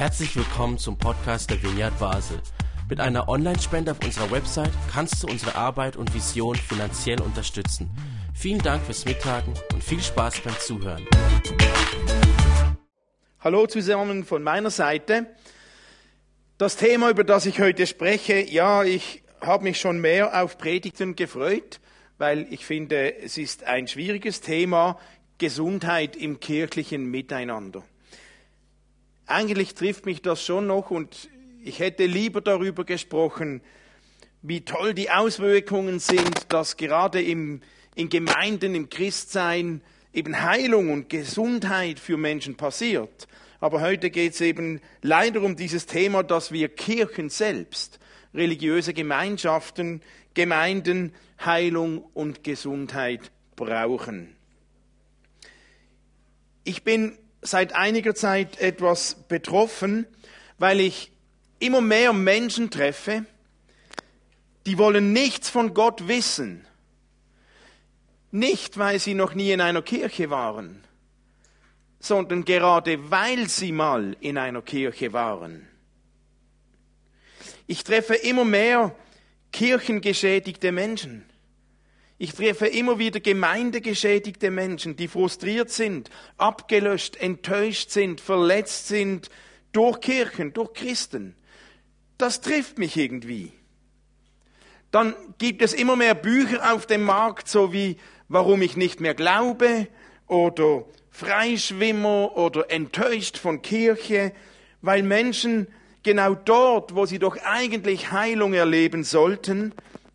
Herzlich willkommen zum Podcast der Vineyard Basel. Mit einer Online-Spende auf unserer Website kannst du unsere Arbeit und Vision finanziell unterstützen. Vielen Dank fürs Mittagen und viel Spaß beim Zuhören. Hallo zusammen von meiner Seite. Das Thema, über das ich heute spreche, ja, ich habe mich schon mehr auf Predigten gefreut, weil ich finde, es ist ein schwieriges Thema, Gesundheit im kirchlichen Miteinander. Eigentlich trifft mich das schon noch und ich hätte lieber darüber gesprochen, wie toll die Auswirkungen sind, dass gerade im, in Gemeinden, im Christsein eben Heilung und Gesundheit für Menschen passiert. Aber heute geht es eben leider um dieses Thema, dass wir Kirchen selbst, religiöse Gemeinschaften, Gemeinden Heilung und Gesundheit brauchen. Ich bin seit einiger Zeit etwas betroffen, weil ich immer mehr Menschen treffe, die wollen nichts von Gott wissen. Nicht, weil sie noch nie in einer Kirche waren, sondern gerade weil sie mal in einer Kirche waren. Ich treffe immer mehr kirchengeschädigte Menschen. Ich treffe immer wieder gemeindegeschädigte Menschen, die frustriert sind, abgelöscht, enttäuscht sind, verletzt sind durch Kirchen, durch Christen. Das trifft mich irgendwie. Dann gibt es immer mehr Bücher auf dem Markt, so wie Warum ich nicht mehr glaube oder Freischwimmer oder enttäuscht von Kirche, weil Menschen genau dort, wo sie doch eigentlich Heilung erleben sollten,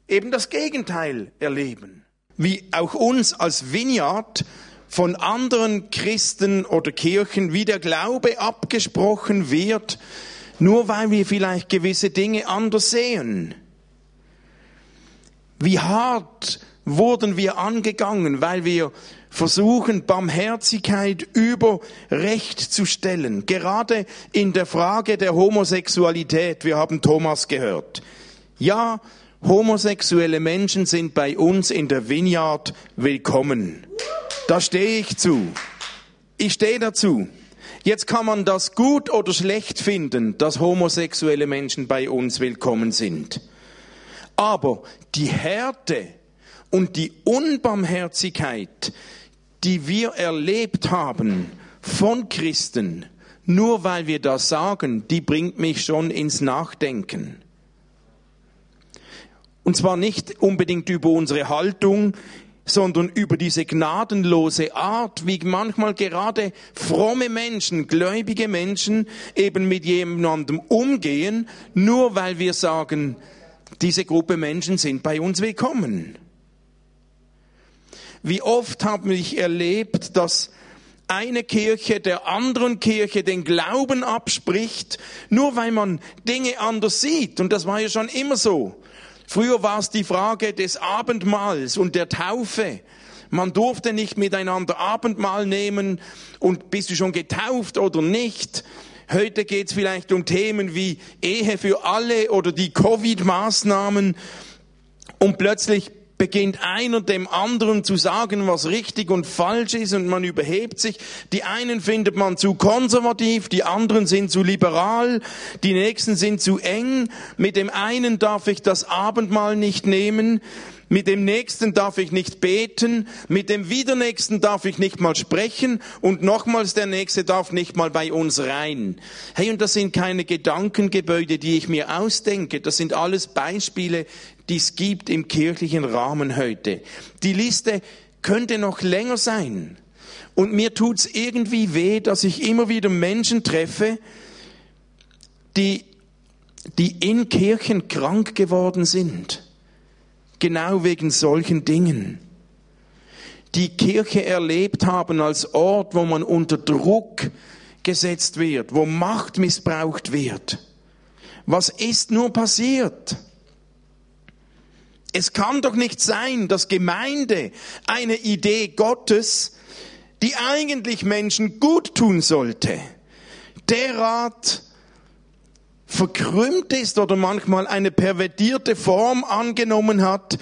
eben das Gegenteil erleben. Wie auch uns als Vineyard von anderen Christen oder Kirchen wie der Glaube abgesprochen wird, nur weil wir vielleicht gewisse Dinge anders sehen. Wie hart wurden wir angegangen, weil wir versuchen, Barmherzigkeit über Recht zu stellen. Gerade in der Frage der Homosexualität. Wir haben Thomas gehört. Ja, homosexuelle Menschen sind bei uns in der Vineyard willkommen. Da stehe ich zu. Ich stehe dazu. Jetzt kann man das gut oder schlecht finden, dass homosexuelle Menschen bei uns willkommen sind. Aber die Härte und die Unbarmherzigkeit, die wir erlebt haben von Christen, nur weil wir das sagen, die bringt mich schon ins Nachdenken. Und zwar nicht unbedingt über unsere Haltung, sondern über diese gnadenlose Art, wie manchmal gerade fromme Menschen, gläubige Menschen eben mit jemandem umgehen, nur weil wir sagen, diese Gruppe Menschen sind bei uns willkommen. Wie oft habe ich erlebt, dass eine Kirche der anderen Kirche den Glauben abspricht, nur weil man Dinge anders sieht. Und das war ja schon immer so. Früher war es die Frage des Abendmahls und der Taufe. Man durfte nicht miteinander Abendmahl nehmen und bist du schon getauft oder nicht. Heute geht es vielleicht um Themen wie Ehe für alle oder die Covid-Maßnahmen. Und plötzlich beginnt einer dem anderen zu sagen, was richtig und falsch ist und man überhebt sich. Die einen findet man zu konservativ, die anderen sind zu liberal, die nächsten sind zu eng. Mit dem einen darf ich das Abendmahl nicht nehmen, mit dem nächsten darf ich nicht beten, mit dem widernächsten darf ich nicht mal sprechen und nochmals der nächste darf nicht mal bei uns rein. Hey, und das sind keine Gedankengebäude, die ich mir ausdenke, das sind alles Beispiele, die es gibt im kirchlichen Rahmen heute. Die Liste könnte noch länger sein. Und mir tut's irgendwie weh, dass ich immer wieder Menschen treffe, die, die in Kirchen krank geworden sind. Genau wegen solchen Dingen. Die Kirche erlebt haben als Ort, wo man unter Druck gesetzt wird, wo Macht missbraucht wird. Was ist nur passiert? Es kann doch nicht sein, dass Gemeinde eine Idee Gottes, die eigentlich Menschen gut tun sollte, derart verkrümmt ist oder manchmal eine pervertierte Form angenommen hat,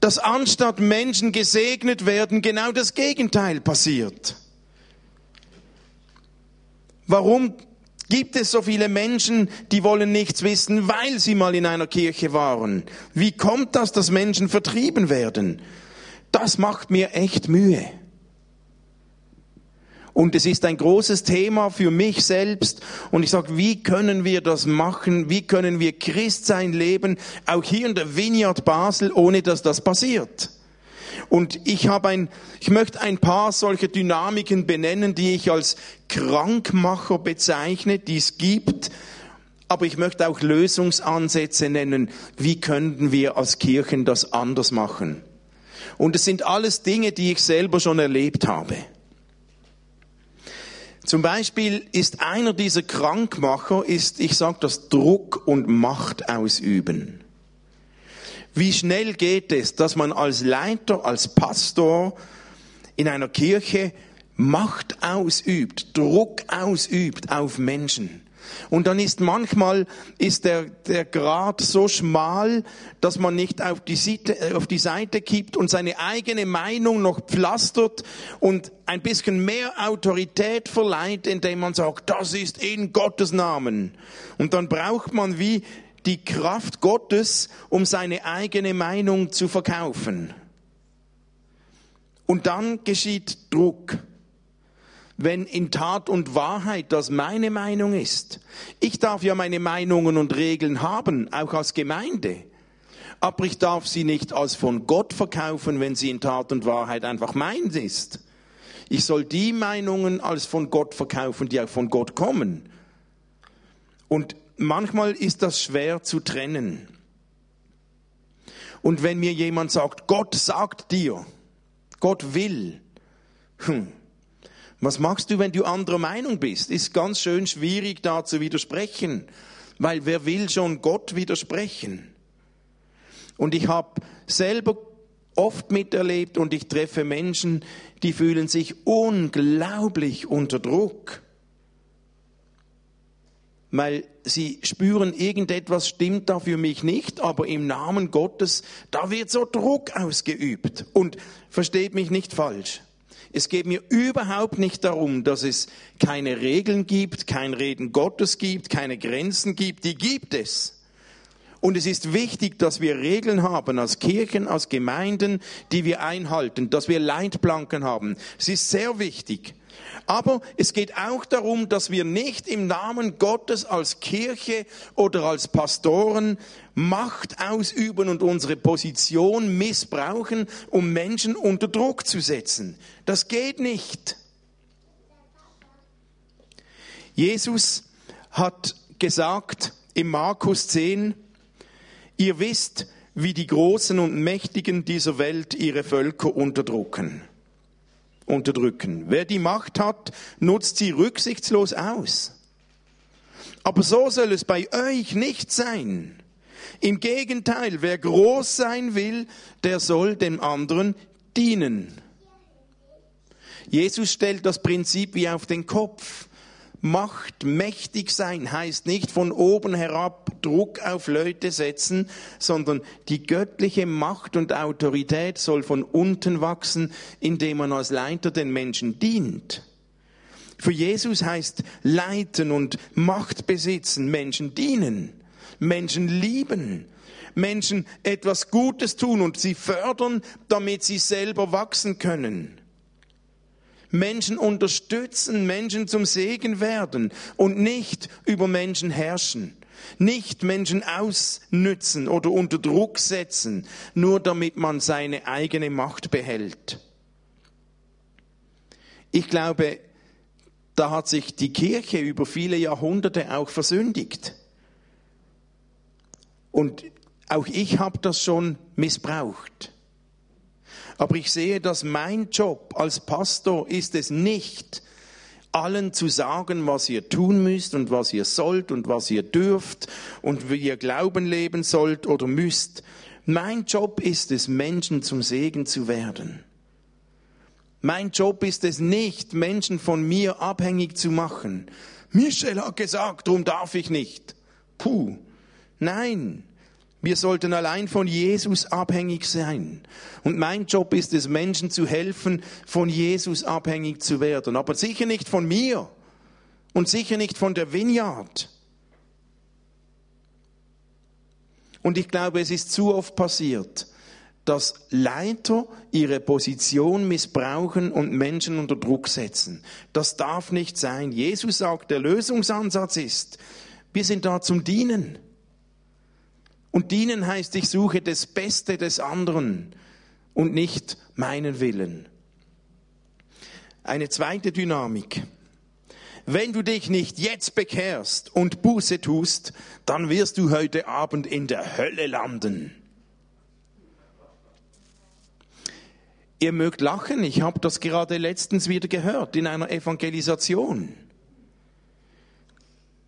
dass anstatt Menschen gesegnet werden, genau das Gegenteil passiert. Warum Gibt es so viele Menschen, die wollen nichts wissen, weil sie mal in einer Kirche waren? Wie kommt das, dass Menschen vertrieben werden? Das macht mir echt Mühe. Und es ist ein großes Thema für mich selbst. Und ich sage, wie können wir das machen? Wie können wir Christsein leben, auch hier in der Vineyard Basel, ohne dass das passiert? Und ich habe ein, ich möchte ein paar solche Dynamiken benennen, die ich als Krankmacher bezeichne, die es gibt. Aber ich möchte auch Lösungsansätze nennen. Wie könnten wir als Kirchen das anders machen? Und es sind alles Dinge, die ich selber schon erlebt habe. Zum Beispiel ist einer dieser Krankmacher, ist, ich sage das, Druck und Macht ausüben. Wie schnell geht es, dass man als Leiter, als Pastor in einer Kirche Macht ausübt, Druck ausübt auf Menschen. Und dann ist manchmal ist der, der Grad so schmal, dass man nicht auf die, Seite, äh, auf die Seite kippt und seine eigene Meinung noch pflastert und ein bisschen mehr Autorität verleiht, indem man sagt, das ist in Gottes Namen. Und dann braucht man wie die Kraft Gottes, um seine eigene Meinung zu verkaufen. Und dann geschieht Druck wenn in Tat und Wahrheit das meine Meinung ist. Ich darf ja meine Meinungen und Regeln haben, auch als Gemeinde. Aber ich darf sie nicht als von Gott verkaufen, wenn sie in Tat und Wahrheit einfach meins ist. Ich soll die Meinungen als von Gott verkaufen, die auch von Gott kommen. Und manchmal ist das schwer zu trennen. Und wenn mir jemand sagt, Gott sagt dir, Gott will, hm, was machst du, wenn du anderer Meinung bist? Ist ganz schön schwierig da zu widersprechen, weil wer will schon Gott widersprechen? Und ich habe selber oft miterlebt und ich treffe Menschen, die fühlen sich unglaublich unter Druck, weil sie spüren, irgendetwas stimmt da für mich nicht, aber im Namen Gottes, da wird so Druck ausgeübt. Und versteht mich nicht falsch. Es geht mir überhaupt nicht darum, dass es keine Regeln gibt, kein Reden Gottes gibt, keine Grenzen gibt. Die gibt es. Und es ist wichtig, dass wir Regeln haben als Kirchen, als Gemeinden, die wir einhalten, dass wir Leitplanken haben. Es ist sehr wichtig. Aber es geht auch darum, dass wir nicht im Namen Gottes als Kirche oder als Pastoren Macht ausüben und unsere Position missbrauchen, um Menschen unter Druck zu setzen. Das geht nicht. Jesus hat gesagt im Markus 10, ihr wisst, wie die Großen und Mächtigen dieser Welt ihre Völker unterdrücken unterdrücken. Wer die Macht hat, nutzt sie rücksichtslos aus. Aber so soll es bei euch nicht sein. Im Gegenteil, wer groß sein will, der soll dem anderen dienen. Jesus stellt das Prinzip wie auf den Kopf. Macht mächtig sein heißt nicht von oben herab Druck auf Leute setzen, sondern die göttliche Macht und Autorität soll von unten wachsen, indem man als Leiter den Menschen dient. Für Jesus heißt leiten und Macht besitzen, Menschen dienen, Menschen lieben, Menschen etwas Gutes tun und sie fördern, damit sie selber wachsen können. Menschen unterstützen, Menschen zum Segen werden und nicht über Menschen herrschen. Nicht Menschen ausnützen oder unter Druck setzen, nur damit man seine eigene Macht behält. Ich glaube, da hat sich die Kirche über viele Jahrhunderte auch versündigt. Und auch ich habe das schon missbraucht. Aber ich sehe, dass mein Job als Pastor ist es nicht, allen zu sagen, was ihr tun müsst und was ihr sollt und was ihr dürft und wie ihr Glauben leben sollt oder müsst. Mein Job ist es, Menschen zum Segen zu werden. Mein Job ist es nicht, Menschen von mir abhängig zu machen. Michel hat gesagt, darum darf ich nicht. Puh. Nein. Wir sollten allein von Jesus abhängig sein. Und mein Job ist es, Menschen zu helfen, von Jesus abhängig zu werden. Aber sicher nicht von mir und sicher nicht von der Vineyard. Und ich glaube, es ist zu oft passiert, dass Leiter ihre Position missbrauchen und Menschen unter Druck setzen. Das darf nicht sein. Jesus sagt, der Lösungsansatz ist, wir sind da zum Dienen. Und dienen heißt, ich suche das Beste des anderen und nicht meinen Willen. Eine zweite Dynamik. Wenn du dich nicht jetzt bekehrst und Buße tust, dann wirst du heute Abend in der Hölle landen. Ihr mögt lachen, ich habe das gerade letztens wieder gehört in einer Evangelisation.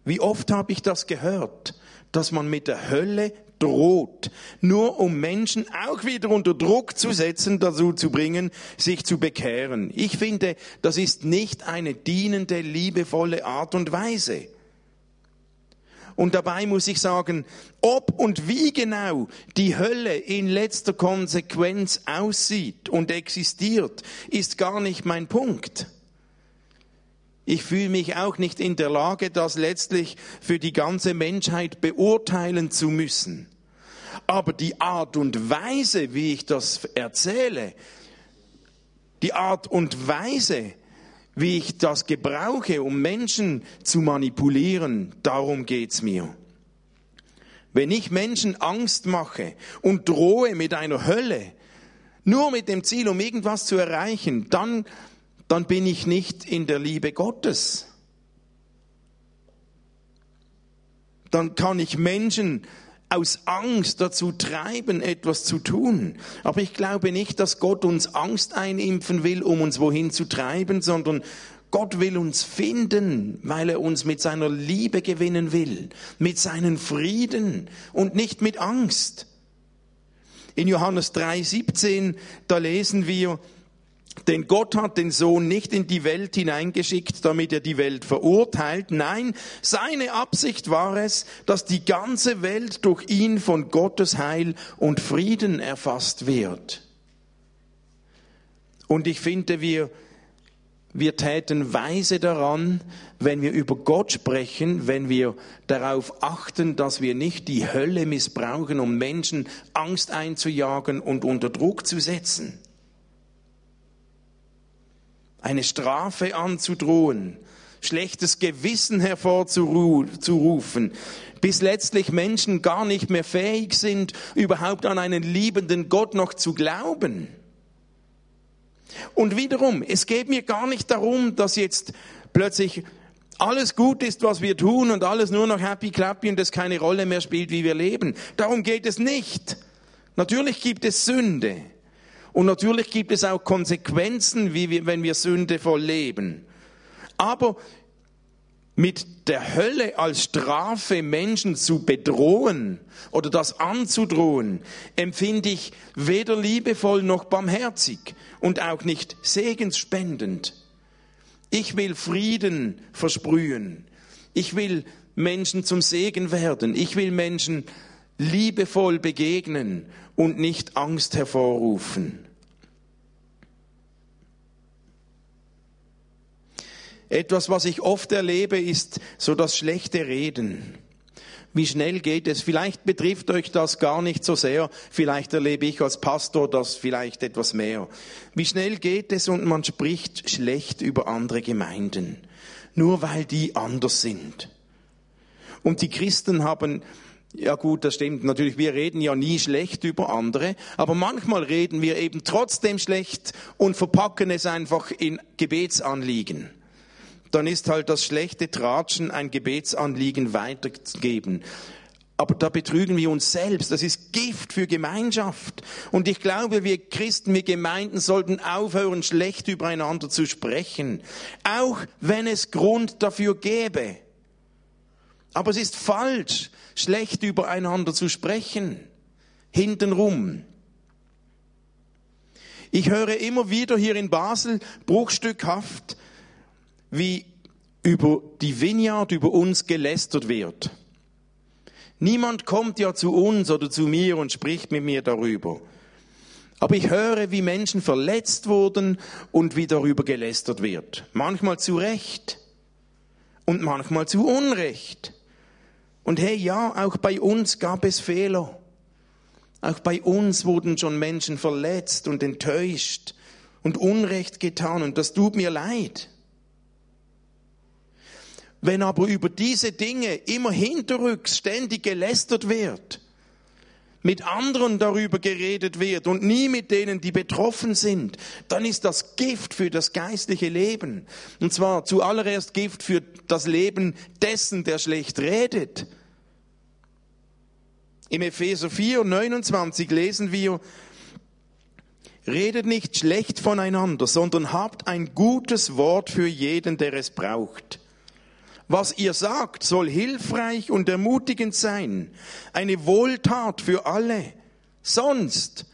Wie oft habe ich das gehört, dass man mit der Hölle droht, nur um Menschen auch wieder unter Druck zu setzen, dazu zu bringen, sich zu bekehren. Ich finde, das ist nicht eine dienende, liebevolle Art und Weise. Und dabei muss ich sagen, ob und wie genau die Hölle in letzter Konsequenz aussieht und existiert, ist gar nicht mein Punkt. Ich fühle mich auch nicht in der Lage, das letztlich für die ganze Menschheit beurteilen zu müssen. Aber die Art und Weise, wie ich das erzähle, die Art und Weise, wie ich das gebrauche, um Menschen zu manipulieren, darum geht's mir. Wenn ich Menschen Angst mache und drohe mit einer Hölle, nur mit dem Ziel, um irgendwas zu erreichen, dann, dann bin ich nicht in der Liebe Gottes. Dann kann ich Menschen aus Angst dazu treiben, etwas zu tun. Aber ich glaube nicht, dass Gott uns Angst einimpfen will, um uns wohin zu treiben, sondern Gott will uns finden, weil er uns mit seiner Liebe gewinnen will, mit seinem Frieden und nicht mit Angst. In Johannes 3:17, da lesen wir, denn Gott hat den Sohn nicht in die Welt hineingeschickt, damit er die Welt verurteilt. Nein, seine Absicht war es, dass die ganze Welt durch ihn von Gottes Heil und Frieden erfasst wird. Und ich finde, wir, wir täten weise daran, wenn wir über Gott sprechen, wenn wir darauf achten, dass wir nicht die Hölle missbrauchen, um Menschen Angst einzujagen und unter Druck zu setzen eine Strafe anzudrohen, schlechtes Gewissen hervorzurufen, bis letztlich Menschen gar nicht mehr fähig sind, überhaupt an einen liebenden Gott noch zu glauben. Und wiederum, es geht mir gar nicht darum, dass jetzt plötzlich alles gut ist, was wir tun und alles nur noch happy clappy und es keine Rolle mehr spielt, wie wir leben. Darum geht es nicht. Natürlich gibt es Sünde. Und natürlich gibt es auch Konsequenzen, wie wir, wenn wir sündevoll leben. Aber mit der Hölle als Strafe Menschen zu bedrohen oder das anzudrohen, empfinde ich weder liebevoll noch barmherzig und auch nicht segensspendend. Ich will Frieden versprühen. Ich will Menschen zum Segen werden. Ich will Menschen liebevoll begegnen und nicht Angst hervorrufen. Etwas, was ich oft erlebe, ist so das schlechte Reden. Wie schnell geht es? Vielleicht betrifft euch das gar nicht so sehr. Vielleicht erlebe ich als Pastor das vielleicht etwas mehr. Wie schnell geht es und man spricht schlecht über andere Gemeinden, nur weil die anders sind. Und die Christen haben ja gut, das stimmt. Natürlich, wir reden ja nie schlecht über andere, aber manchmal reden wir eben trotzdem schlecht und verpacken es einfach in Gebetsanliegen. Dann ist halt das schlechte Tratschen ein Gebetsanliegen weitergeben. Aber da betrügen wir uns selbst. Das ist Gift für Gemeinschaft. Und ich glaube, wir Christen, wir Gemeinden sollten aufhören, schlecht übereinander zu sprechen. Auch wenn es Grund dafür gäbe. Aber es ist falsch, schlecht übereinander zu sprechen. Hintenrum. Ich höre immer wieder hier in Basel bruchstückhaft, wie über die Vineyard, über uns gelästert wird. Niemand kommt ja zu uns oder zu mir und spricht mit mir darüber. Aber ich höre, wie Menschen verletzt wurden und wie darüber gelästert wird. Manchmal zu Recht. und manchmal zu Unrecht. Und hey, ja, auch bei uns gab es Fehler. Auch bei uns wurden schon Menschen verletzt und enttäuscht und Unrecht getan und das tut mir leid. Wenn aber über diese Dinge immer hinterrücks ständig gelästert wird, mit anderen darüber geredet wird und nie mit denen, die betroffen sind, dann ist das Gift für das geistliche Leben. Und zwar zuallererst Gift für das Leben dessen, der schlecht redet. Im Epheser 4, 29 lesen wir, Redet nicht schlecht voneinander, sondern habt ein gutes Wort für jeden, der es braucht. Was ihr sagt, soll hilfreich und ermutigend sein, eine Wohltat für alle. Sonst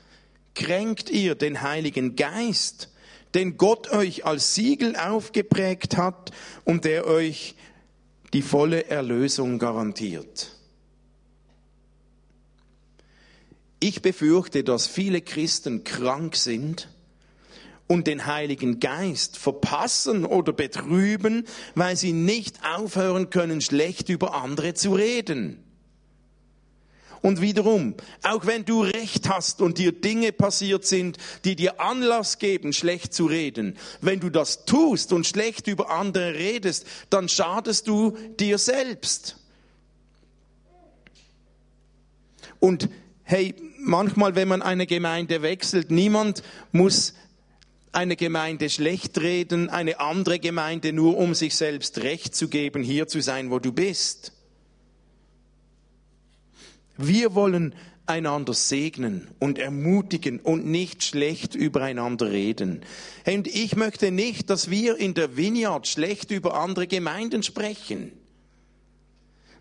kränkt ihr den Heiligen Geist, den Gott euch als Siegel aufgeprägt hat und der euch die volle Erlösung garantiert. Ich befürchte, dass viele Christen krank sind und den Heiligen Geist verpassen oder betrüben, weil sie nicht aufhören können, schlecht über andere zu reden. Und wiederum, auch wenn du recht hast und dir Dinge passiert sind, die dir Anlass geben, schlecht zu reden, wenn du das tust und schlecht über andere redest, dann schadest du dir selbst. Und hey, manchmal, wenn man eine Gemeinde wechselt, niemand muss eine Gemeinde schlecht reden, eine andere Gemeinde nur um sich selbst Recht zu geben, hier zu sein, wo du bist. Wir wollen einander segnen und ermutigen und nicht schlecht übereinander reden. Und ich möchte nicht, dass wir in der Vineyard schlecht über andere Gemeinden sprechen.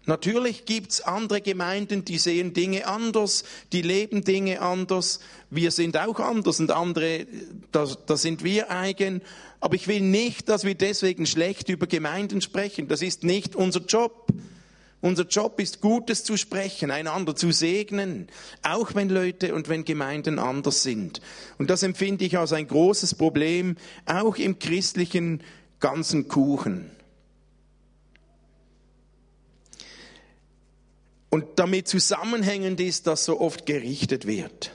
Natürlich gibt's andere Gemeinden, die sehen Dinge anders, die leben Dinge anders. Wir sind auch anders und andere, da, sind wir eigen. Aber ich will nicht, dass wir deswegen schlecht über Gemeinden sprechen. Das ist nicht unser Job. Unser Job ist Gutes zu sprechen, einander zu segnen, auch wenn Leute und wenn Gemeinden anders sind. Und das empfinde ich als ein großes Problem, auch im christlichen ganzen Kuchen. Und damit zusammenhängend ist, dass so oft gerichtet wird.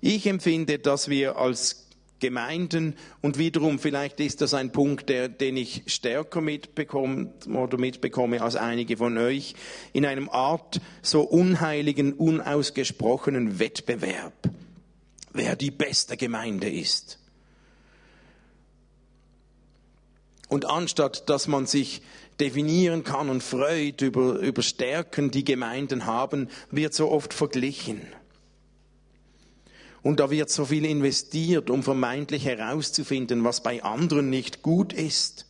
Ich empfinde, dass wir als Gemeinden und wiederum vielleicht ist das ein Punkt, der, den ich stärker mitbekomme oder mitbekomme als einige von euch, in einem Art so unheiligen, unausgesprochenen Wettbewerb, wer die beste Gemeinde ist. Und anstatt dass man sich definieren kann und freut über, über Stärken, die Gemeinden haben, wird so oft verglichen. Und da wird so viel investiert, um vermeintlich herauszufinden, was bei anderen nicht gut ist.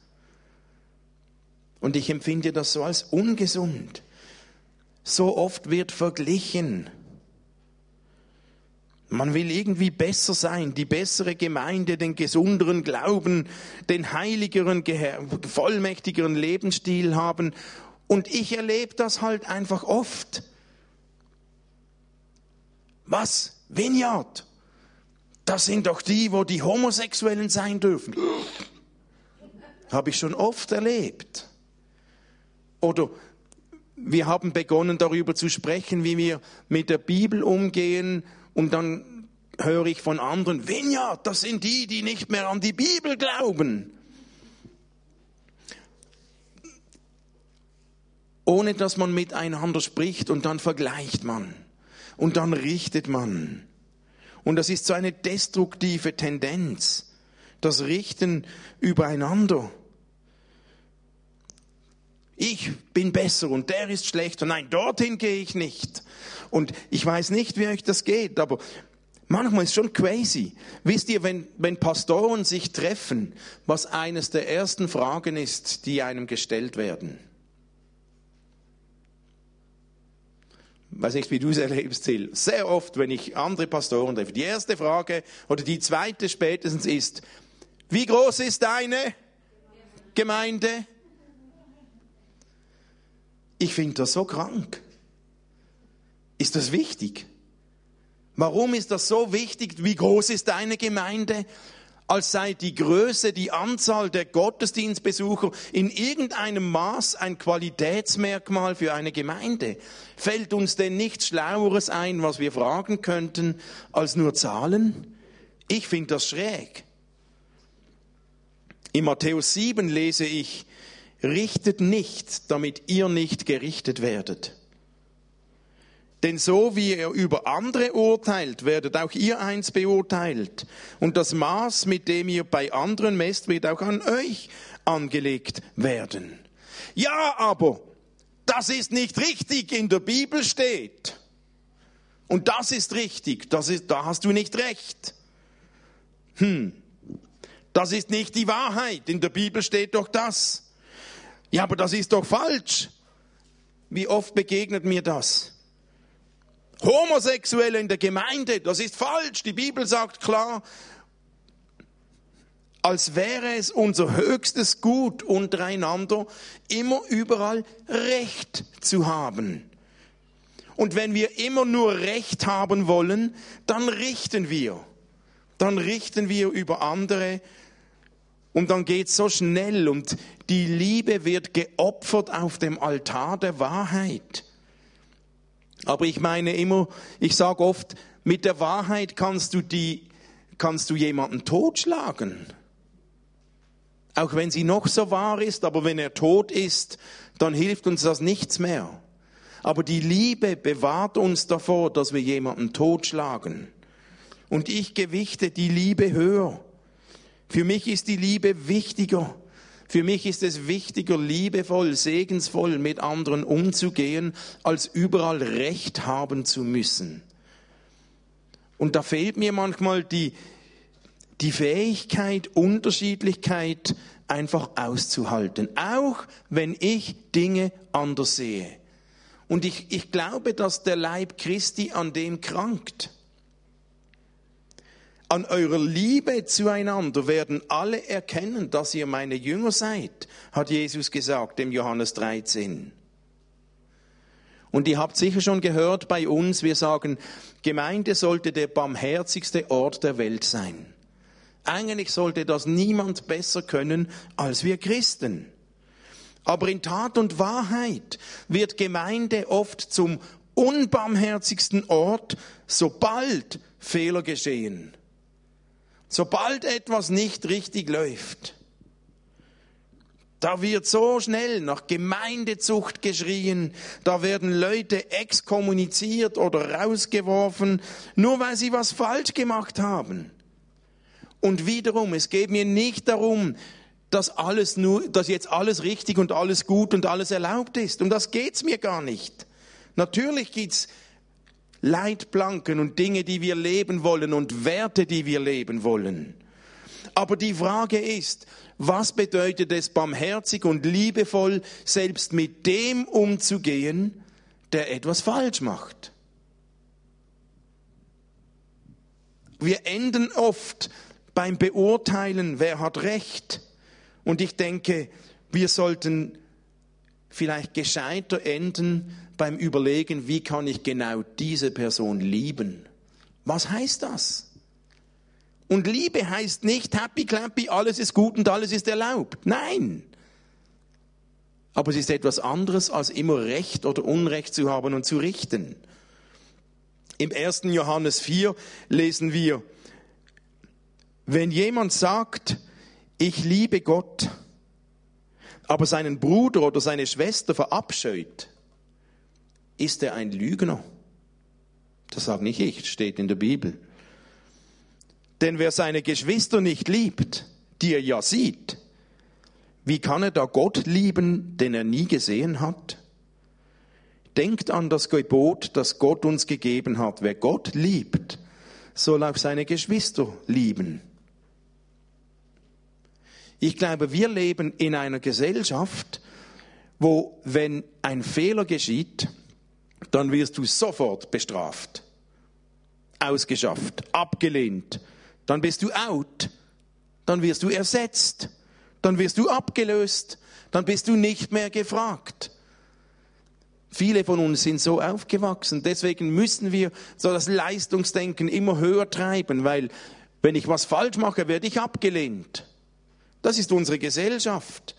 Und ich empfinde das so als ungesund. So oft wird verglichen. Man will irgendwie besser sein, die bessere Gemeinde, den gesunderen Glauben, den heiligeren, vollmächtigeren Lebensstil haben. Und ich erlebe das halt einfach oft. Was? Vineyard? Das sind doch die, wo die Homosexuellen sein dürfen. Habe ich schon oft erlebt. Oder wir haben begonnen darüber zu sprechen, wie wir mit der Bibel umgehen und dann höre ich von anderen, Vineyard, das sind die, die nicht mehr an die Bibel glauben. Ohne dass man miteinander spricht und dann vergleicht man und dann richtet man. Und das ist so eine destruktive Tendenz, das Richten übereinander. Ich bin besser und der ist schlechter. Nein, dorthin gehe ich nicht. Und ich weiß nicht, wie euch das geht, aber manchmal ist es schon crazy. Wisst ihr, wenn, wenn Pastoren sich treffen, was eines der ersten Fragen ist, die einem gestellt werden? weiß nicht, wie du es erlebst, Till. Sehr oft, wenn ich andere Pastoren treffe, die erste Frage oder die zweite spätestens ist, wie groß ist deine Gemeinde? Ich finde das so krank. Ist das wichtig? Warum ist das so wichtig? Wie groß ist deine Gemeinde? als sei die Größe, die Anzahl der Gottesdienstbesucher in irgendeinem Maß ein Qualitätsmerkmal für eine Gemeinde. Fällt uns denn nichts Schlaueres ein, was wir fragen könnten, als nur Zahlen? Ich finde das schräg. In Matthäus 7 lese ich, richtet nicht, damit ihr nicht gerichtet werdet. Denn so wie ihr über andere urteilt, werdet auch ihr eins beurteilt. Und das Maß, mit dem ihr bei anderen messt, wird auch an euch angelegt werden. Ja, aber das ist nicht richtig, in der Bibel steht. Und das ist richtig, das ist, da hast du nicht recht. Hm, das ist nicht die Wahrheit, in der Bibel steht doch das. Ja, aber das ist doch falsch. Wie oft begegnet mir das? Homosexuelle in der Gemeinde, das ist falsch. Die Bibel sagt klar, als wäre es unser höchstes Gut untereinander, immer überall Recht zu haben. Und wenn wir immer nur Recht haben wollen, dann richten wir. Dann richten wir über andere und dann geht's so schnell und die Liebe wird geopfert auf dem Altar der Wahrheit. Aber ich meine immer, ich sage oft, mit der Wahrheit kannst du die, kannst du jemanden totschlagen. Auch wenn sie noch so wahr ist, aber wenn er tot ist, dann hilft uns das nichts mehr. Aber die Liebe bewahrt uns davor, dass wir jemanden totschlagen. Und ich gewichte die Liebe höher. Für mich ist die Liebe wichtiger für mich ist es wichtiger, liebevoll, segensvoll mit anderen umzugehen, als überall Recht haben zu müssen. Und da fehlt mir manchmal die, die Fähigkeit, Unterschiedlichkeit einfach auszuhalten, auch wenn ich Dinge anders sehe. Und ich, ich glaube, dass der Leib Christi an dem krankt. An eurer Liebe zueinander werden alle erkennen, dass ihr meine Jünger seid, hat Jesus gesagt im Johannes 13. Und ihr habt sicher schon gehört bei uns, wir sagen, Gemeinde sollte der barmherzigste Ort der Welt sein. Eigentlich sollte das niemand besser können als wir Christen. Aber in Tat und Wahrheit wird Gemeinde oft zum unbarmherzigsten Ort, sobald Fehler geschehen. Sobald etwas nicht richtig läuft, da wird so schnell nach Gemeindezucht geschrien, da werden Leute exkommuniziert oder rausgeworfen, nur weil sie was falsch gemacht haben. Und wiederum, es geht mir nicht darum, dass alles nur, dass jetzt alles richtig und alles gut und alles erlaubt ist. Um das geht's mir gar nicht. Natürlich gibt's Leitplanken und Dinge, die wir leben wollen und Werte, die wir leben wollen. Aber die Frage ist, was bedeutet es barmherzig und liebevoll, selbst mit dem umzugehen, der etwas falsch macht? Wir enden oft beim Beurteilen, wer hat Recht. Und ich denke, wir sollten vielleicht gescheiter enden beim Überlegen, wie kann ich genau diese Person lieben. Was heißt das? Und Liebe heißt nicht happy clappy, alles ist gut und alles ist erlaubt. Nein. Aber es ist etwas anderes, als immer Recht oder Unrecht zu haben und zu richten. Im 1. Johannes 4 lesen wir, wenn jemand sagt, ich liebe Gott, aber seinen Bruder oder seine Schwester verabscheut, ist er ein Lügner. Das sage nicht ich, steht in der Bibel. Denn wer seine Geschwister nicht liebt, die er ja sieht, wie kann er da Gott lieben, den er nie gesehen hat? Denkt an das Gebot, das Gott uns gegeben hat. Wer Gott liebt, soll auch seine Geschwister lieben. Ich glaube, wir leben in einer Gesellschaft, wo, wenn ein Fehler geschieht, dann wirst du sofort bestraft, ausgeschafft, abgelehnt. Dann bist du out, dann wirst du ersetzt, dann wirst du abgelöst, dann bist du nicht mehr gefragt. Viele von uns sind so aufgewachsen, deswegen müssen wir so das Leistungsdenken immer höher treiben, weil Wenn ich was falsch mache, werde ich abgelehnt. Das ist unsere Gesellschaft.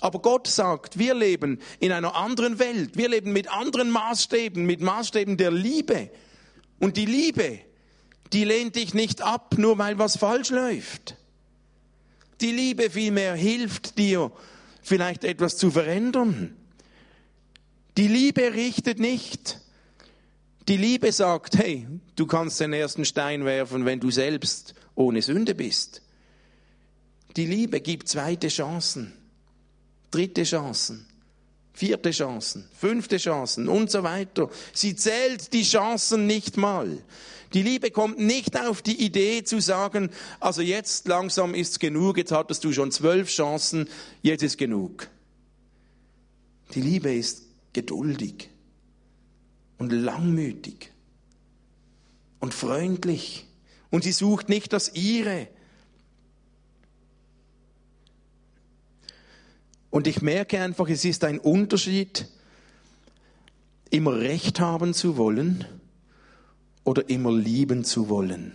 Aber Gott sagt, wir leben in einer anderen Welt. Wir leben mit anderen Maßstäben, mit Maßstäben der Liebe. Und die Liebe, die lehnt dich nicht ab, nur weil was falsch läuft. Die Liebe vielmehr hilft dir, vielleicht etwas zu verändern. Die Liebe richtet nicht. Die Liebe sagt, hey, du kannst den ersten Stein werfen, wenn du selbst ohne Sünde bist. Die Liebe gibt zweite Chancen, dritte Chancen, vierte Chancen, fünfte Chancen und so weiter. Sie zählt die Chancen nicht mal. Die Liebe kommt nicht auf die Idee zu sagen, also jetzt langsam ist's genug, jetzt hattest du schon zwölf Chancen, jetzt ist genug. Die Liebe ist geduldig und langmütig und freundlich und sie sucht nicht das ihre. Und ich merke einfach, es ist ein Unterschied, immer Recht haben zu wollen oder immer lieben zu wollen.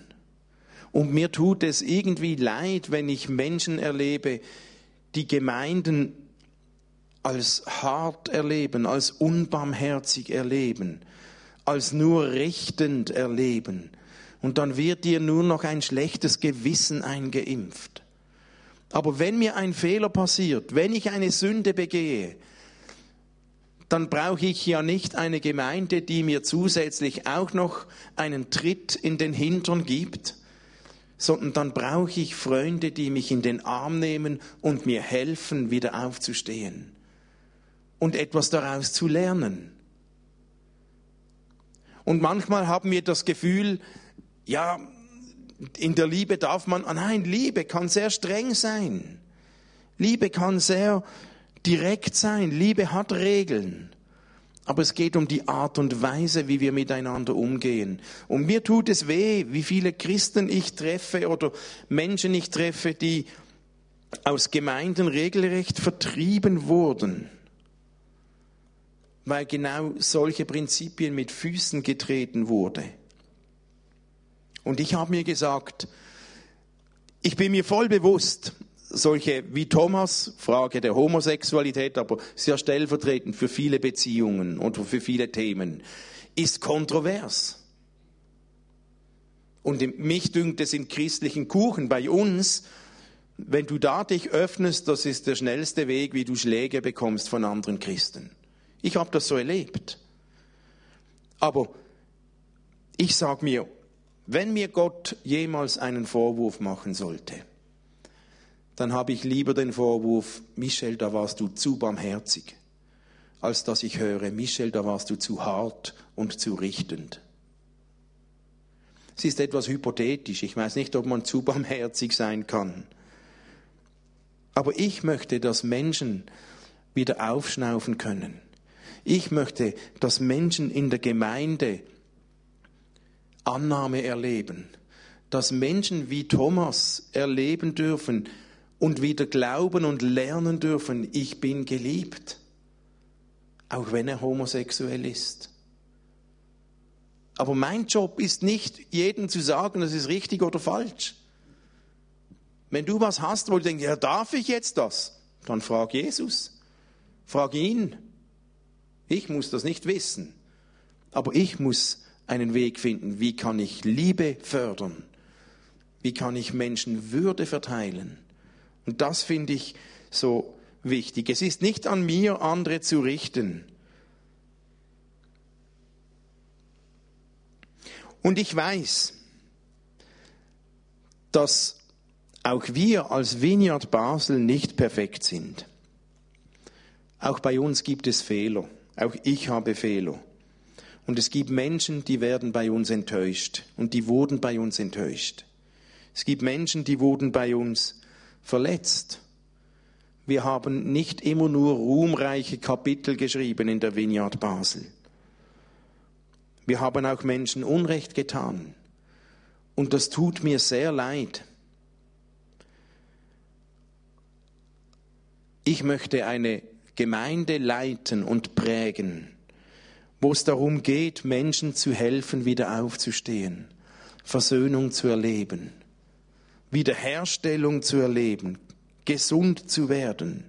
Und mir tut es irgendwie leid, wenn ich Menschen erlebe, die Gemeinden als hart erleben, als unbarmherzig erleben, als nur richtend erleben. Und dann wird dir nur noch ein schlechtes Gewissen eingeimpft. Aber wenn mir ein Fehler passiert, wenn ich eine Sünde begehe, dann brauche ich ja nicht eine Gemeinde, die mir zusätzlich auch noch einen Tritt in den Hintern gibt, sondern dann brauche ich Freunde, die mich in den Arm nehmen und mir helfen, wieder aufzustehen und etwas daraus zu lernen. Und manchmal haben wir das Gefühl, ja, in der Liebe darf man, ah nein, Liebe kann sehr streng sein. Liebe kann sehr direkt sein. Liebe hat Regeln. Aber es geht um die Art und Weise, wie wir miteinander umgehen. Und mir tut es weh, wie viele Christen ich treffe oder Menschen ich treffe, die aus Gemeinden regelrecht vertrieben wurden, weil genau solche Prinzipien mit Füßen getreten wurde. Und ich habe mir gesagt, ich bin mir voll bewusst, solche wie Thomas, Frage der Homosexualität, aber sehr stellvertretend für viele Beziehungen und für viele Themen, ist kontrovers. Und mich dünkt es in christlichen Kuchen bei uns, wenn du da dich öffnest, das ist der schnellste Weg, wie du Schläge bekommst von anderen Christen. Ich habe das so erlebt. Aber ich sage mir, wenn mir Gott jemals einen Vorwurf machen sollte, dann habe ich lieber den Vorwurf, Michel, da warst du zu barmherzig, als dass ich höre, Michel, da warst du zu hart und zu richtend. Es ist etwas hypothetisch. Ich weiß nicht, ob man zu barmherzig sein kann. Aber ich möchte, dass Menschen wieder aufschnaufen können. Ich möchte, dass Menschen in der Gemeinde Annahme erleben. Dass Menschen wie Thomas erleben dürfen, und wieder glauben und lernen dürfen, ich bin geliebt, auch wenn er homosexuell ist. Aber mein Job ist nicht, jedem zu sagen, das ist richtig oder falsch. Wenn du was hast, wo du denkst, ja, darf ich jetzt das? Dann frag Jesus. Frag ihn. Ich muss das nicht wissen. Aber ich muss einen Weg finden, wie kann ich Liebe fördern? Wie kann ich Menschen Würde verteilen? Und das finde ich so wichtig. Es ist nicht an mir, andere zu richten. Und ich weiß, dass auch wir als Vineyard Basel nicht perfekt sind. Auch bei uns gibt es Fehler. Auch ich habe Fehler. Und es gibt Menschen, die werden bei uns enttäuscht. Und die wurden bei uns enttäuscht. Es gibt Menschen, die wurden bei uns verletzt. Wir haben nicht immer nur ruhmreiche Kapitel geschrieben in der Vineyard Basel. Wir haben auch Menschen Unrecht getan. Und das tut mir sehr leid. Ich möchte eine Gemeinde leiten und prägen, wo es darum geht, Menschen zu helfen, wieder aufzustehen, Versöhnung zu erleben, Wiederherstellung zu erleben, gesund zu werden.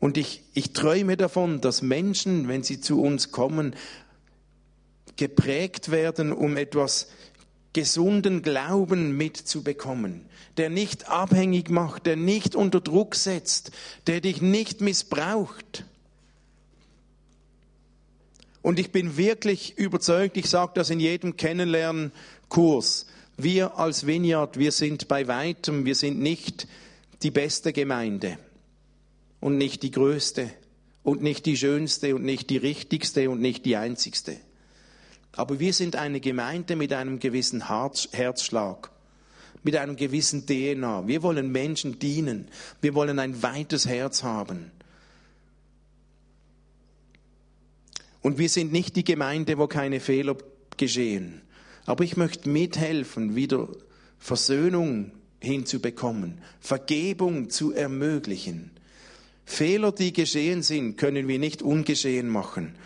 Und ich, ich träume davon, dass Menschen, wenn sie zu uns kommen, geprägt werden, um etwas gesunden Glauben mitzubekommen, der nicht abhängig macht, der nicht unter Druck setzt, der dich nicht missbraucht. Und ich bin wirklich überzeugt, ich sage das in jedem Kennenlernkurs, wir als Vineyard, wir sind bei weitem, wir sind nicht die beste Gemeinde und nicht die größte und nicht die schönste und nicht die richtigste und nicht die einzigste. Aber wir sind eine Gemeinde mit einem gewissen Herzschlag, mit einem gewissen DNA. Wir wollen Menschen dienen. Wir wollen ein weites Herz haben. Und wir sind nicht die Gemeinde, wo keine Fehler geschehen. Aber ich möchte mithelfen, wieder Versöhnung hinzubekommen, Vergebung zu ermöglichen. Fehler, die geschehen sind, können wir nicht ungeschehen machen.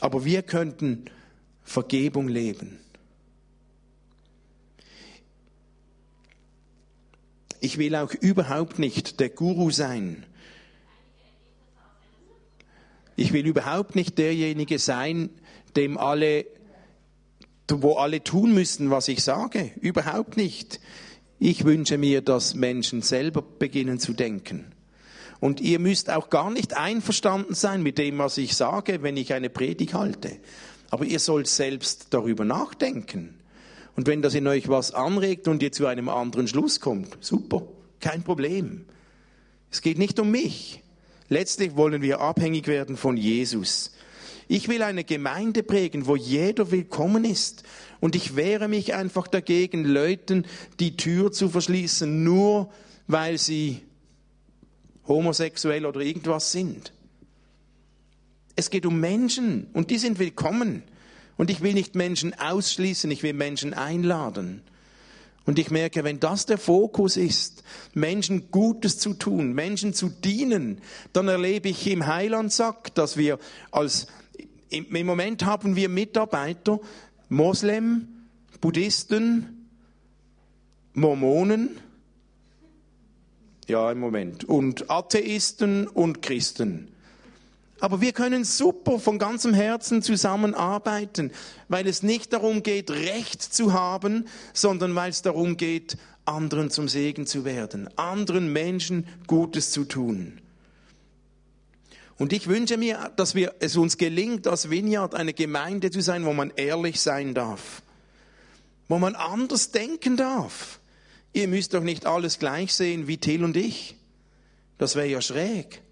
Aber wir könnten Vergebung leben. Ich will auch überhaupt nicht der Guru sein. Ich will überhaupt nicht derjenige sein, dem alle, wo alle tun müssen, was ich sage. Überhaupt nicht. Ich wünsche mir, dass Menschen selber beginnen zu denken. Und ihr müsst auch gar nicht einverstanden sein mit dem, was ich sage, wenn ich eine Predigt halte. Aber ihr sollt selbst darüber nachdenken. Und wenn das in euch was anregt und ihr zu einem anderen Schluss kommt, super, kein Problem. Es geht nicht um mich. Letztlich wollen wir abhängig werden von Jesus. Ich will eine Gemeinde prägen, wo jeder willkommen ist. Und ich wehre mich einfach dagegen, Leuten die Tür zu verschließen, nur weil sie homosexuell oder irgendwas sind. Es geht um Menschen und die sind willkommen. Und ich will nicht Menschen ausschließen, ich will Menschen einladen. Und ich merke, wenn das der Fokus ist, Menschen Gutes zu tun, Menschen zu dienen, dann erlebe ich im Heilandsack, dass wir als, im Moment haben wir Mitarbeiter, Moslem, Buddhisten, Mormonen, ja im Moment, und Atheisten und Christen. Aber wir können super von ganzem Herzen zusammenarbeiten, weil es nicht darum geht, Recht zu haben, sondern weil es darum geht, anderen zum Segen zu werden, anderen Menschen Gutes zu tun. Und ich wünsche mir, dass wir, es uns gelingt, als Vineyard eine Gemeinde zu sein, wo man ehrlich sein darf, wo man anders denken darf. Ihr müsst doch nicht alles gleich sehen wie Till und ich. Das wäre ja schräg.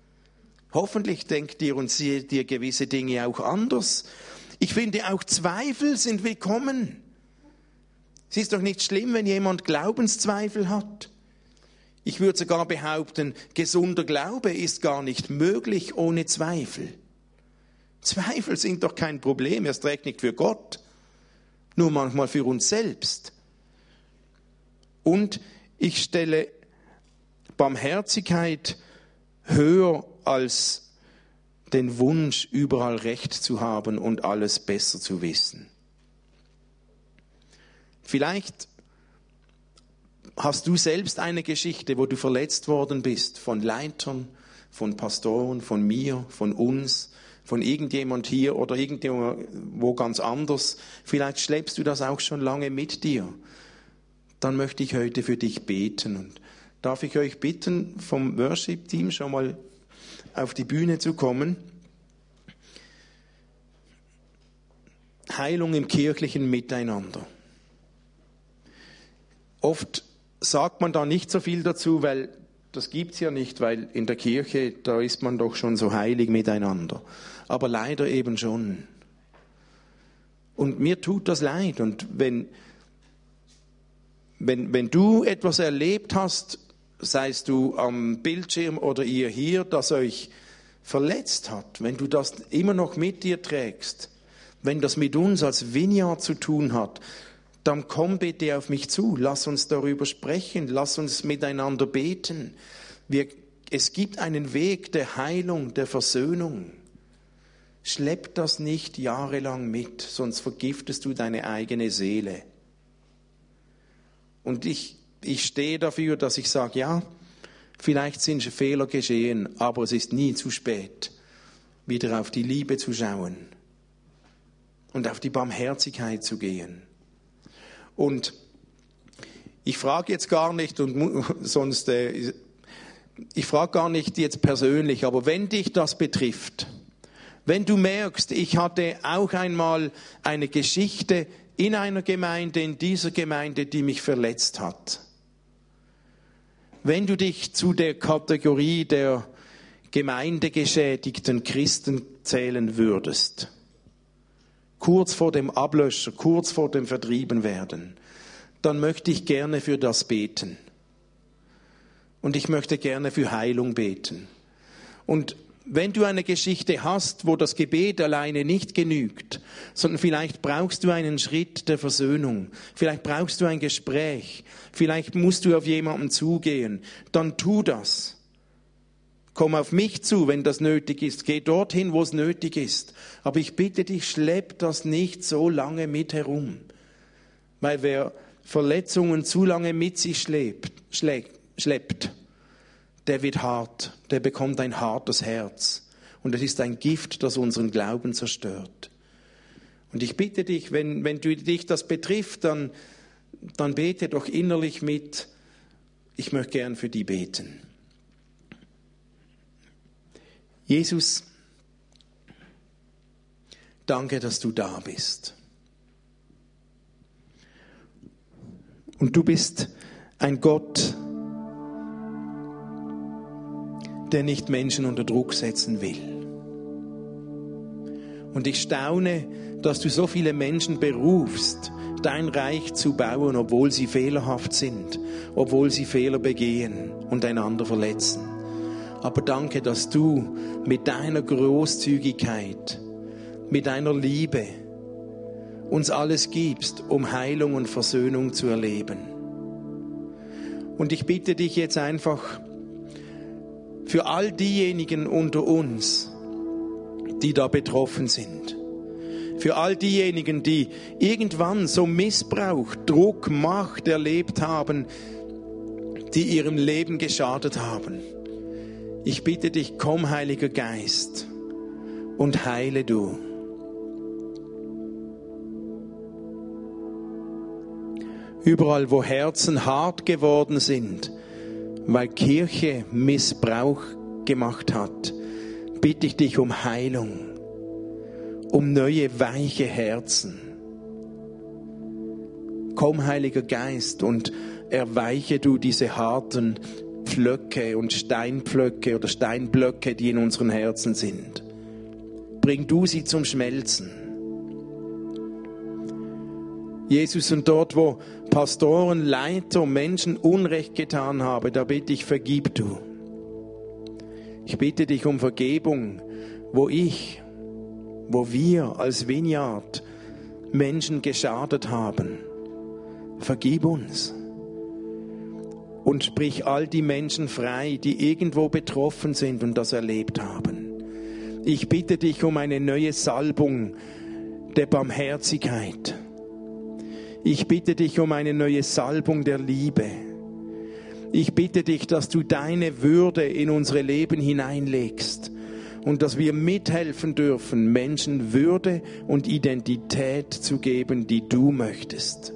Hoffentlich denkt ihr und seht ihr gewisse Dinge auch anders. Ich finde, auch Zweifel sind willkommen. Es ist doch nicht schlimm, wenn jemand Glaubenszweifel hat. Ich würde sogar behaupten, gesunder Glaube ist gar nicht möglich ohne Zweifel. Zweifel sind doch kein Problem, erst recht nicht für Gott, nur manchmal für uns selbst. Und ich stelle Barmherzigkeit höher als den Wunsch, überall Recht zu haben und alles besser zu wissen. Vielleicht hast du selbst eine Geschichte, wo du verletzt worden bist von Leitern, von Pastoren, von mir, von uns, von irgendjemand hier oder irgendwo ganz anders. Vielleicht schleppst du das auch schon lange mit dir. Dann möchte ich heute für dich beten und darf ich euch bitten, vom Worship-Team schon mal auf die Bühne zu kommen. Heilung im kirchlichen Miteinander. Oft sagt man da nicht so viel dazu, weil das gibt's ja nicht, weil in der Kirche, da ist man doch schon so heilig miteinander. Aber leider eben schon. Und mir tut das leid. Und wenn, wenn, wenn du etwas erlebt hast, seist du am Bildschirm oder ihr hier, das euch verletzt hat, wenn du das immer noch mit dir trägst, wenn das mit uns als Vineyard zu tun hat, dann komm bitte auf mich zu, lass uns darüber sprechen, lass uns miteinander beten. Wir, es gibt einen Weg der Heilung, der Versöhnung. Schlepp das nicht jahrelang mit, sonst vergiftest du deine eigene Seele. Und ich, ich stehe dafür, dass ich sage, ja, vielleicht sind Fehler geschehen, aber es ist nie zu spät, wieder auf die Liebe zu schauen und auf die Barmherzigkeit zu gehen. Und ich frage jetzt gar nicht und sonst äh, ich frage gar nicht jetzt persönlich, aber wenn dich das betrifft, wenn du merkst, ich hatte auch einmal eine Geschichte in einer Gemeinde, in dieser Gemeinde, die mich verletzt hat, wenn du dich zu der Kategorie der gemeindegeschädigten Christen zählen würdest, kurz vor dem Ablöscher, kurz vor dem Vertriebenwerden, dann möchte ich gerne für das beten. Und ich möchte gerne für Heilung beten. Und wenn du eine Geschichte hast, wo das Gebet alleine nicht genügt, sondern vielleicht brauchst du einen Schritt der Versöhnung, vielleicht brauchst du ein Gespräch, vielleicht musst du auf jemanden zugehen, dann tu das. Komm auf mich zu, wenn das nötig ist. Geh dorthin, wo es nötig ist. Aber ich bitte dich, schlepp das nicht so lange mit herum. Weil wer Verletzungen zu lange mit sich schleppt, schleppt, der wird hart, der bekommt ein hartes Herz. Und es ist ein Gift, das unseren Glauben zerstört. Und ich bitte dich, wenn, wenn du, dich das betrifft, dann, dann bete doch innerlich mit. Ich möchte gern für die beten. Jesus, danke, dass du da bist. Und du bist ein Gott, der nicht Menschen unter Druck setzen will. Und ich staune, dass du so viele Menschen berufst, dein Reich zu bauen, obwohl sie fehlerhaft sind, obwohl sie Fehler begehen und einander verletzen. Aber danke, dass du mit deiner Großzügigkeit, mit deiner Liebe uns alles gibst, um Heilung und Versöhnung zu erleben. Und ich bitte dich jetzt einfach, für all diejenigen unter uns, die da betroffen sind. Für all diejenigen, die irgendwann so Missbrauch, Druck, Macht erlebt haben, die ihrem Leben geschadet haben. Ich bitte dich, komm, Heiliger Geist, und heile du. Überall, wo Herzen hart geworden sind, weil Kirche Missbrauch gemacht hat, bitte ich dich um Heilung, um neue weiche Herzen. Komm, Heiliger Geist, und erweiche du diese harten Pflöcke und Steinpflöcke oder Steinblöcke, die in unseren Herzen sind. Bring du sie zum Schmelzen. Jesus, und dort, wo Pastoren, Leiter, Menschen Unrecht getan haben, da bitte ich, vergib du. Ich bitte dich um Vergebung, wo ich, wo wir als Vineyard Menschen geschadet haben. Vergib uns. Und sprich all die Menschen frei, die irgendwo betroffen sind und das erlebt haben. Ich bitte dich um eine neue Salbung der Barmherzigkeit ich bitte dich um eine neue Salbung der Liebe. Ich bitte dich, dass du deine Würde in unsere Leben hineinlegst und dass wir mithelfen dürfen, Menschen Würde und Identität zu geben, die du möchtest.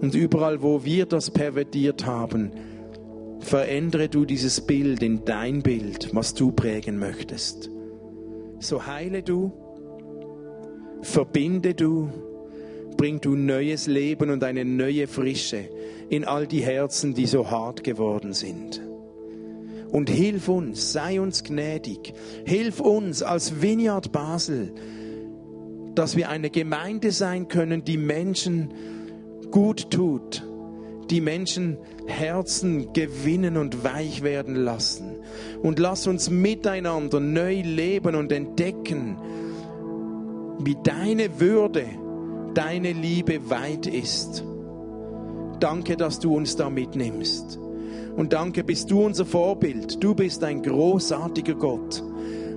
Und überall, wo wir das pervertiert haben, verändere du dieses Bild in dein Bild, was du prägen möchtest. So heile du, verbinde du, bring du neues Leben und eine neue Frische in all die Herzen, die so hart geworden sind. Und hilf uns, sei uns gnädig, hilf uns als Vineyard Basel, dass wir eine Gemeinde sein können, die Menschen gut tut, die Menschen Herzen gewinnen und weich werden lassen. Und lass uns miteinander neu leben und entdecken, wie deine Würde deine Liebe weit ist. Danke, dass du uns da mitnimmst. Und danke, bist du unser Vorbild. Du bist ein großartiger Gott.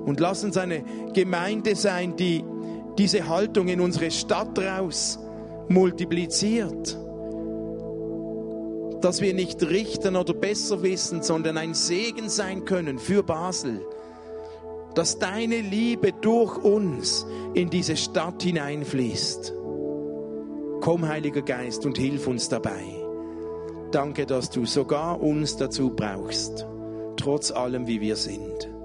Und lass uns eine Gemeinde sein, die diese Haltung in unsere Stadt raus multipliziert. Dass wir nicht richten oder besser wissen, sondern ein Segen sein können für Basel. Dass deine Liebe durch uns in diese Stadt hineinfließt. Komm, Heiliger Geist, und hilf uns dabei. Danke, dass du sogar uns dazu brauchst, trotz allem, wie wir sind.